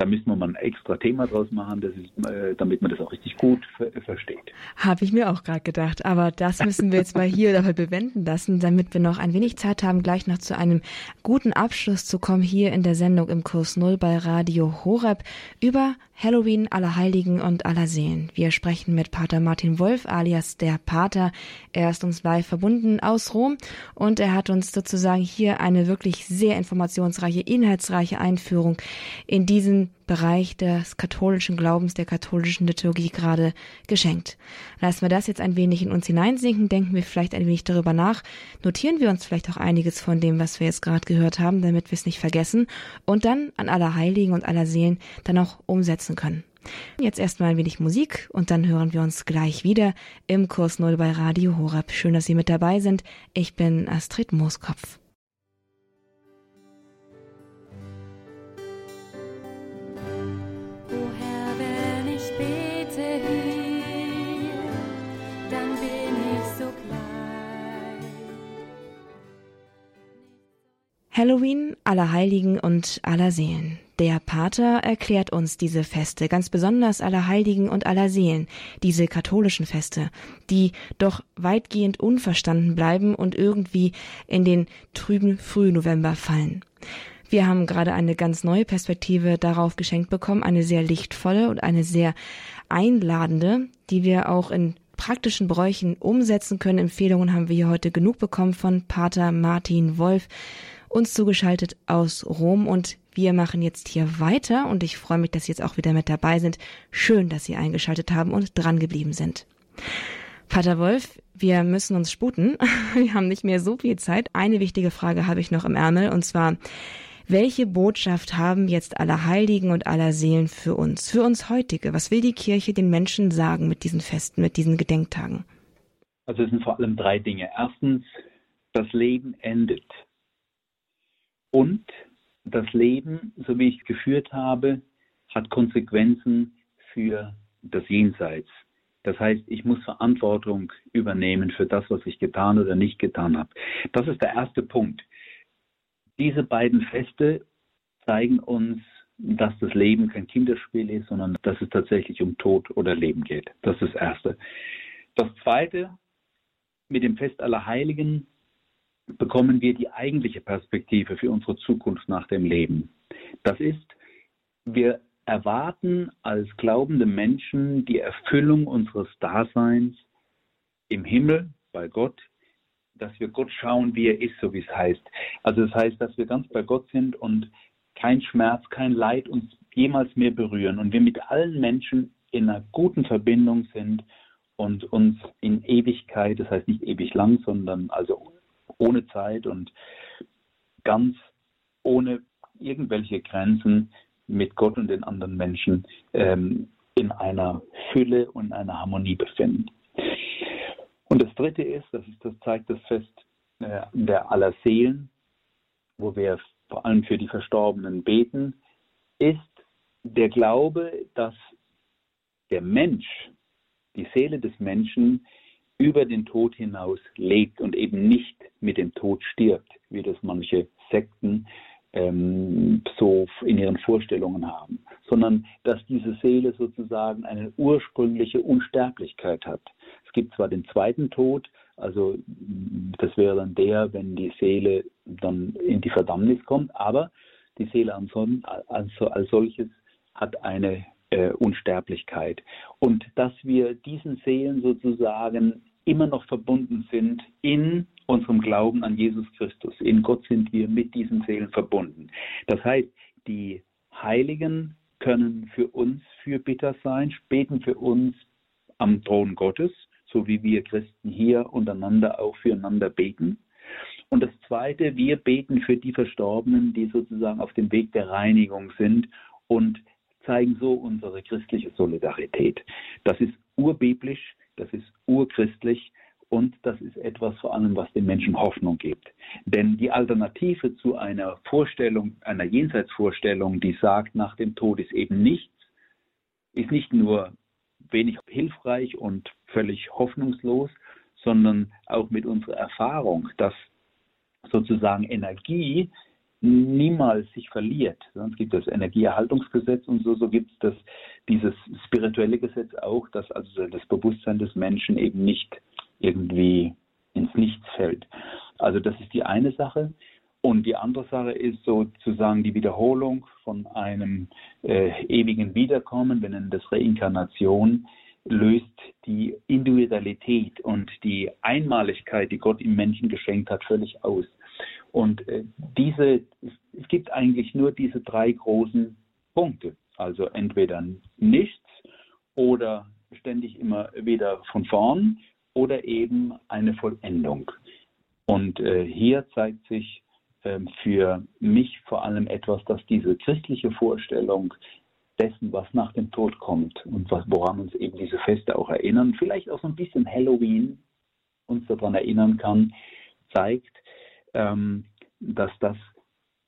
Da müssen wir mal ein extra Thema draus machen, ist, äh, damit man das auch richtig gut ver versteht. Habe ich mir auch gerade gedacht. Aber das müssen wir jetzt mal hier dabei bewenden lassen, damit wir noch ein wenig Zeit haben, gleich noch zu einem guten Abschluss zu kommen hier in der Sendung im Kurs Null bei Radio Horeb über Halloween, Allerheiligen und Allerseelen. Wir sprechen mit Pater Martin Wolf alias der Pater. Er ist uns live verbunden aus Rom und er hat uns sozusagen hier eine wirklich sehr informationsreiche, inhaltsreiche Einführung in diesen Bereich des katholischen Glaubens, der katholischen Liturgie gerade geschenkt. Lassen wir das jetzt ein wenig in uns hineinsinken, denken wir vielleicht ein wenig darüber nach, notieren wir uns vielleicht auch einiges von dem, was wir jetzt gerade gehört haben, damit wir es nicht vergessen und dann an aller Heiligen und aller Seelen dann auch umsetzen können. Jetzt erstmal ein wenig Musik und dann hören wir uns gleich wieder im Kurs Null bei Radio Horab. Schön, dass Sie mit dabei sind. Ich bin Astrid Mooskopf. Halloween, Allerheiligen und Allerseelen. Der Pater erklärt uns diese Feste, ganz besonders Allerheiligen und Allerseelen, diese katholischen Feste, die doch weitgehend unverstanden bleiben und irgendwie in den trüben Frühnovember fallen. Wir haben gerade eine ganz neue Perspektive darauf geschenkt bekommen, eine sehr lichtvolle und eine sehr einladende, die wir auch in praktischen Bräuchen umsetzen können. Empfehlungen haben wir hier heute genug bekommen von Pater Martin Wolf uns zugeschaltet aus Rom und wir machen jetzt hier weiter und ich freue mich, dass Sie jetzt auch wieder mit dabei sind. Schön, dass Sie eingeschaltet haben und dran geblieben sind. Pater Wolf, wir müssen uns sputen. Wir haben nicht mehr so viel Zeit. Eine wichtige Frage habe ich noch im Ärmel und zwar, welche Botschaft haben jetzt aller Heiligen und aller Seelen für uns, für uns heutige? Was will die Kirche den Menschen sagen mit diesen Festen, mit diesen Gedenktagen? Also es sind vor allem drei Dinge. Erstens, das Leben endet. Und das Leben, so wie ich es geführt habe, hat Konsequenzen für das Jenseits. Das heißt, ich muss Verantwortung übernehmen für das, was ich getan oder nicht getan habe. Das ist der erste Punkt. Diese beiden Feste zeigen uns, dass das Leben kein Kinderspiel ist, sondern dass es tatsächlich um Tod oder Leben geht. Das ist das Erste. Das Zweite, mit dem Fest aller Heiligen bekommen wir die eigentliche Perspektive für unsere Zukunft nach dem Leben. Das ist, wir erwarten als glaubende Menschen die Erfüllung unseres Daseins im Himmel bei Gott, dass wir Gott schauen, wie er ist, so wie es heißt. Also das heißt, dass wir ganz bei Gott sind und kein Schmerz, kein Leid uns jemals mehr berühren und wir mit allen Menschen in einer guten Verbindung sind und uns in Ewigkeit, das heißt nicht ewig lang, sondern also ohne Zeit und ganz ohne irgendwelche Grenzen mit Gott und den anderen Menschen ähm, in einer Fülle und einer Harmonie befinden. Und das Dritte ist, das, ist, das zeigt das Fest äh, der aller Seelen, wo wir vor allem für die Verstorbenen beten, ist der Glaube, dass der Mensch, die Seele des Menschen über den Tod hinaus lebt und eben nicht mit dem Tod stirbt, wie das manche Sekten ähm, so in ihren Vorstellungen haben, sondern dass diese Seele sozusagen eine ursprüngliche Unsterblichkeit hat. Es gibt zwar den zweiten Tod, also das wäre dann der, wenn die Seele dann in die Verdammnis kommt, aber die Seele als, als solches hat eine äh, Unsterblichkeit. Und dass wir diesen Seelen sozusagen immer noch verbunden sind in unserem Glauben an Jesus Christus. In Gott sind wir mit diesen Seelen verbunden. Das heißt, die Heiligen können für uns Fürbitter sein, beten für uns am Thron Gottes, so wie wir Christen hier untereinander auch füreinander beten. Und das Zweite, wir beten für die Verstorbenen, die sozusagen auf dem Weg der Reinigung sind und zeigen so unsere christliche Solidarität. Das ist urbiblisch, das ist urchristlich und das ist etwas vor allem, was den Menschen Hoffnung gibt. Denn die Alternative zu einer Vorstellung, einer Jenseitsvorstellung, die sagt, nach dem Tod ist eben nichts, ist nicht nur wenig hilfreich und völlig hoffnungslos, sondern auch mit unserer Erfahrung, dass sozusagen Energie niemals sich verliert. Sonst gibt es das Energieerhaltungsgesetz und so, so gibt es das, dieses spirituelle Gesetz auch, dass also das Bewusstsein des Menschen eben nicht irgendwie ins Nichts fällt. Also das ist die eine Sache. Und die andere Sache ist sozusagen die Wiederholung von einem äh, ewigen Wiederkommen, wir nennen das Reinkarnation, löst die Individualität und die Einmaligkeit, die Gott im Menschen geschenkt hat, völlig aus. Und äh, diese, es gibt eigentlich nur diese drei großen Punkte. Also entweder nichts oder ständig immer wieder von vorn oder eben eine Vollendung. Und äh, hier zeigt sich äh, für mich vor allem etwas, dass diese christliche Vorstellung dessen, was nach dem Tod kommt und was, woran uns eben diese Feste auch erinnern, vielleicht auch so ein bisschen Halloween uns daran erinnern kann, zeigt, ähm, dass das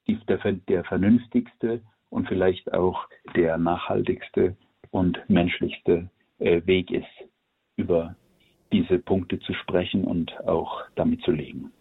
die, der, der vernünftigste und vielleicht auch der nachhaltigste und menschlichste äh, Weg ist, über diese Punkte zu sprechen und auch damit zu leben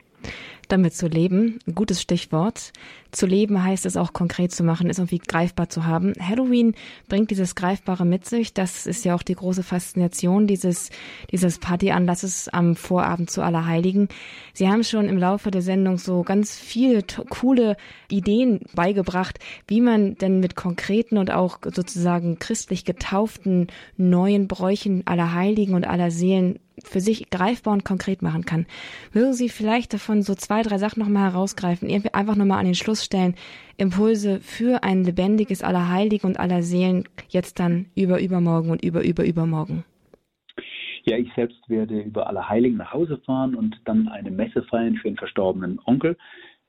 damit zu leben. Gutes Stichwort. Zu leben heißt es auch konkret zu machen, es irgendwie greifbar zu haben. Halloween bringt dieses Greifbare mit sich. Das ist ja auch die große Faszination dieses, dieses Partyanlasses am Vorabend zu Allerheiligen. Sie haben schon im Laufe der Sendung so ganz viele coole Ideen beigebracht, wie man denn mit konkreten und auch sozusagen christlich getauften neuen Bräuchen aller Heiligen und aller Seelen für sich greifbar und konkret machen kann. Mögen Sie vielleicht davon so zwei, drei Sachen nochmal herausgreifen, irgendwie einfach nochmal an den Schluss stellen, Impulse für ein lebendiges Allerheiligen und aller Seelen jetzt dann über übermorgen und über über übermorgen? Ja, ich selbst werde über Allerheiligen nach Hause fahren und dann eine Messe feiern für einen verstorbenen Onkel,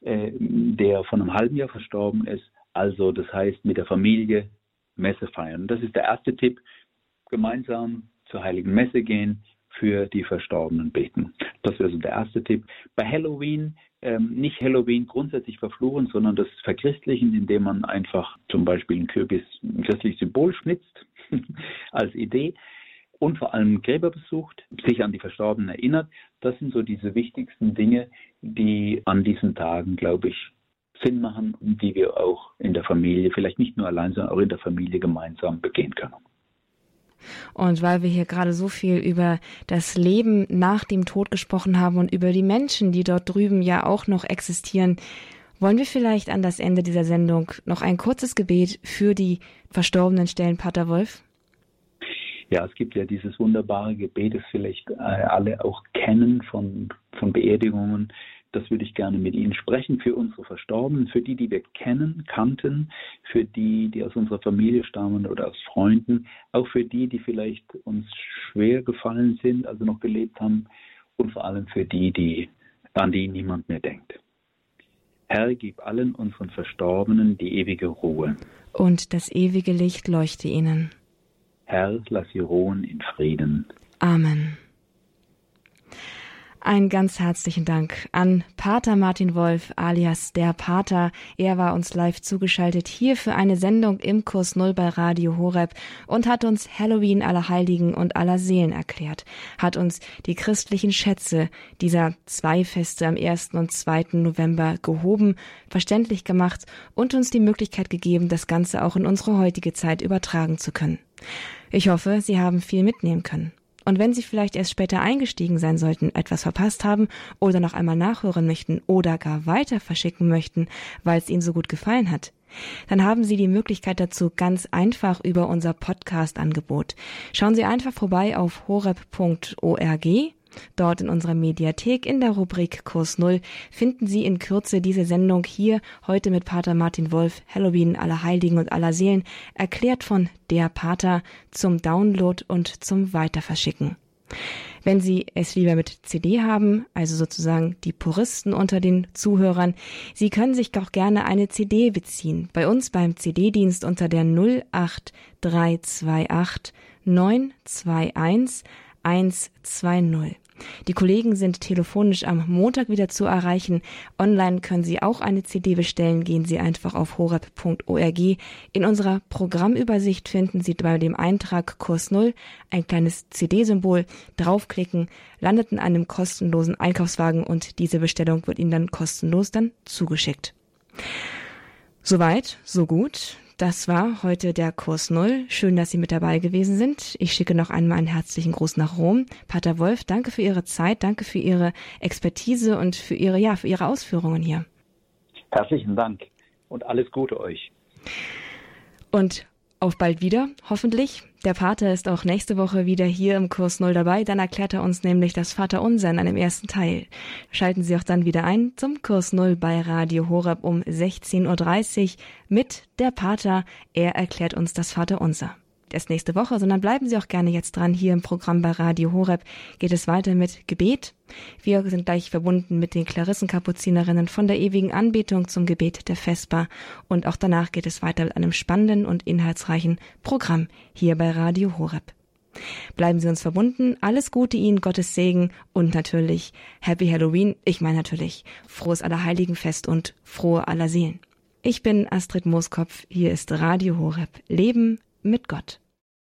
äh, der von einem halben Jahr verstorben ist. Also das heißt mit der Familie Messe feiern. Das ist der erste Tipp. Gemeinsam zur Heiligen Messe gehen, für die Verstorbenen beten. Das wäre so der erste Tipp. Bei Halloween ähm, nicht Halloween grundsätzlich verfluchen, sondern das Verchristlichen, indem man einfach zum Beispiel ein Kürbis, ein christliches Symbol schnitzt als Idee und vor allem Gräber besucht, sich an die Verstorbenen erinnert. Das sind so diese wichtigsten Dinge, die an diesen Tagen, glaube ich, Sinn machen und die wir auch in der Familie, vielleicht nicht nur allein, sondern auch in der Familie gemeinsam begehen können. Und weil wir hier gerade so viel über das Leben nach dem Tod gesprochen haben und über die Menschen, die dort drüben ja auch noch existieren, wollen wir vielleicht an das Ende dieser Sendung noch ein kurzes Gebet für die Verstorbenen stellen, Pater Wolf? Ja, es gibt ja dieses wunderbare Gebet, das vielleicht äh, alle auch kennen von, von Beerdigungen, das würde ich gerne mit Ihnen sprechen, für unsere Verstorbenen, für die, die wir kennen, kannten, für die, die aus unserer Familie stammen oder aus Freunden, auch für die, die vielleicht uns schwer gefallen sind, also noch gelebt haben und vor allem für die, die an die niemand mehr denkt. Herr, gib allen unseren Verstorbenen die ewige Ruhe. Und das ewige Licht leuchte ihnen. Herr, lass sie ruhen in Frieden. Amen. Ein ganz herzlichen Dank an Pater Martin Wolf alias der Pater. Er war uns live zugeschaltet hier für eine Sendung im Kurs Null bei Radio Horeb und hat uns Halloween aller Heiligen und aller Seelen erklärt, hat uns die christlichen Schätze dieser zwei Feste am 1. und 2. November gehoben, verständlich gemacht und uns die Möglichkeit gegeben, das Ganze auch in unsere heutige Zeit übertragen zu können. Ich hoffe, Sie haben viel mitnehmen können. Und wenn Sie vielleicht erst später eingestiegen sein sollten, etwas verpasst haben oder noch einmal nachhören möchten oder gar weiter verschicken möchten, weil es Ihnen so gut gefallen hat, dann haben Sie die Möglichkeit dazu ganz einfach über unser Podcast-Angebot. Schauen Sie einfach vorbei auf horeb.org Dort in unserer Mediathek in der Rubrik Kurs Null finden Sie in Kürze diese Sendung hier heute mit Pater Martin Wolf, Halloween aller Heiligen und aller Seelen, erklärt von der Pater zum Download und zum Weiterverschicken. Wenn Sie es lieber mit CD haben, also sozusagen die Puristen unter den Zuhörern, Sie können sich auch gerne eine CD beziehen. Bei uns beim CD-Dienst unter der 08328 921 120. Die Kollegen sind telefonisch am Montag wieder zu erreichen. Online können Sie auch eine CD bestellen. Gehen Sie einfach auf horeb.org. In unserer Programmübersicht finden Sie bei dem Eintrag Kurs Null ein kleines CD-Symbol. Draufklicken, landet in einem kostenlosen Einkaufswagen und diese Bestellung wird Ihnen dann kostenlos dann zugeschickt. Soweit, so gut. Das war heute der Kurs Null. Schön, dass Sie mit dabei gewesen sind. Ich schicke noch einmal einen herzlichen Gruß nach Rom. Pater Wolf, danke für Ihre Zeit, danke für Ihre Expertise und für Ihre, ja, für Ihre Ausführungen hier. Herzlichen Dank und alles Gute euch. Und auf bald wieder, hoffentlich. Der Pater ist auch nächste Woche wieder hier im Kurs Null dabei. Dann erklärt er uns nämlich das Vaterunser in einem ersten Teil. Schalten Sie auch dann wieder ein zum Kurs Null bei Radio Horeb um 16.30 Uhr mit der Pater. Er erklärt uns das Vaterunser erst nächste Woche, sondern bleiben Sie auch gerne jetzt dran. Hier im Programm bei Radio Horeb geht es weiter mit Gebet. Wir sind gleich verbunden mit den Klarissenkapuzinerinnen von der ewigen Anbetung zum Gebet der Vesper. Und auch danach geht es weiter mit einem spannenden und inhaltsreichen Programm hier bei Radio Horeb. Bleiben Sie uns verbunden. Alles Gute Ihnen, Gottes Segen und natürlich Happy Halloween. Ich meine natürlich frohes Allerheiligenfest und frohe aller Seelen. Ich bin Astrid Mooskopf. Hier ist Radio Horeb. Leben mit Gott.